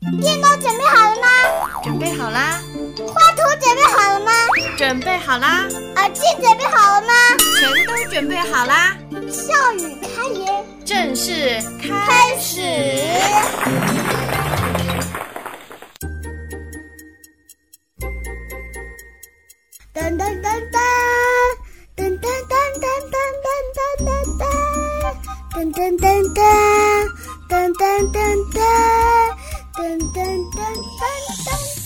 电脑准备好了吗？准备好啦。画图准备好了吗？准备好啦。耳机准备好了吗？全都准备好啦。笑语开言，正式开始。噔噔噔噔，噔噔噔噔噔噔噔噔，噔噔噔噔，噔噔噔噔，噔噔噔噔。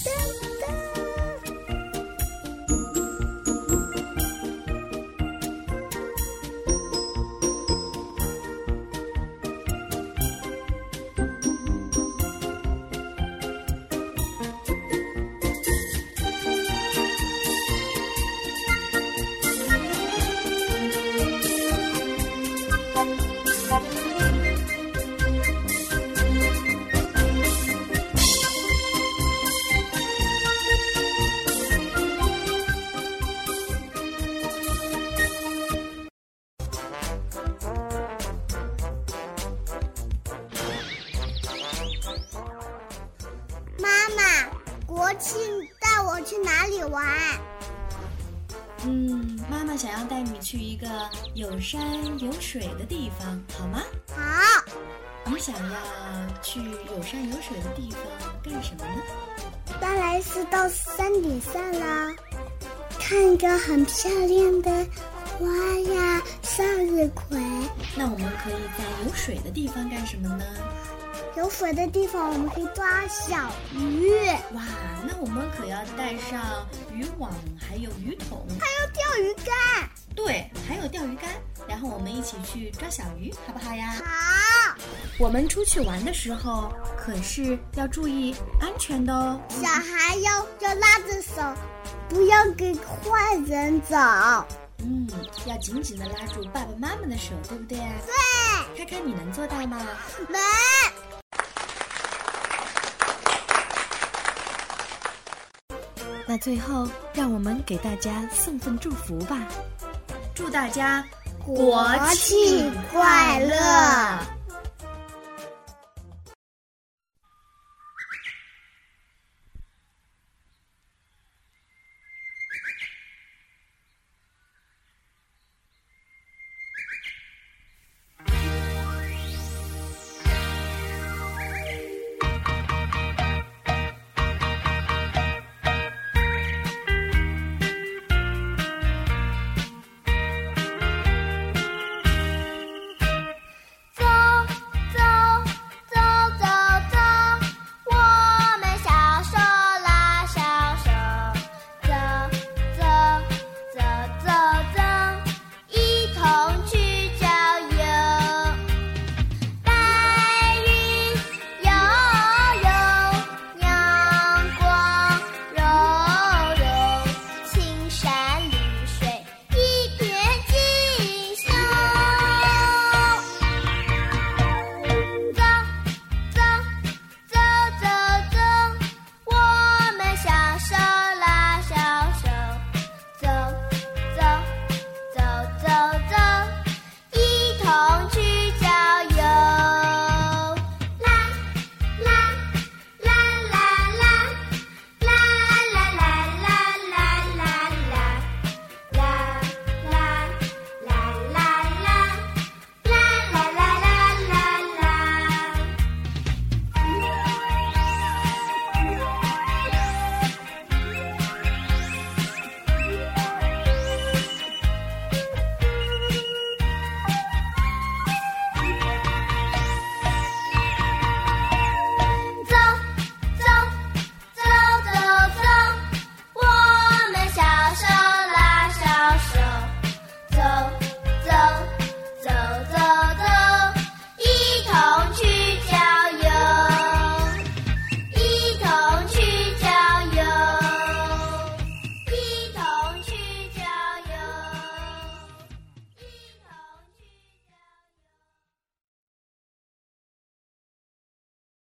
国庆带我去哪里玩？嗯，妈妈想要带你去一个有山有水的地方，好吗？好。你想要去有山有水的地方干什么呢？当然是到山顶上啦，看一个很漂亮的花呀，向日葵。那我们可以在有水的地方干什么呢？有水的地方，我们可以抓小鱼。哇，那我们可要带上渔网，还有鱼桶，还有钓鱼竿。对，还有钓鱼竿。然后我们一起去抓小鱼，好不好呀？好。我们出去玩的时候，可是要注意安全的哦。小孩要要拉着手，不要给坏人走。嗯，要紧紧的拉住爸爸妈妈的手，对不对啊？对。看看你能做到吗？能。那最后，让我们给大家送份祝福吧，祝大家国庆快乐！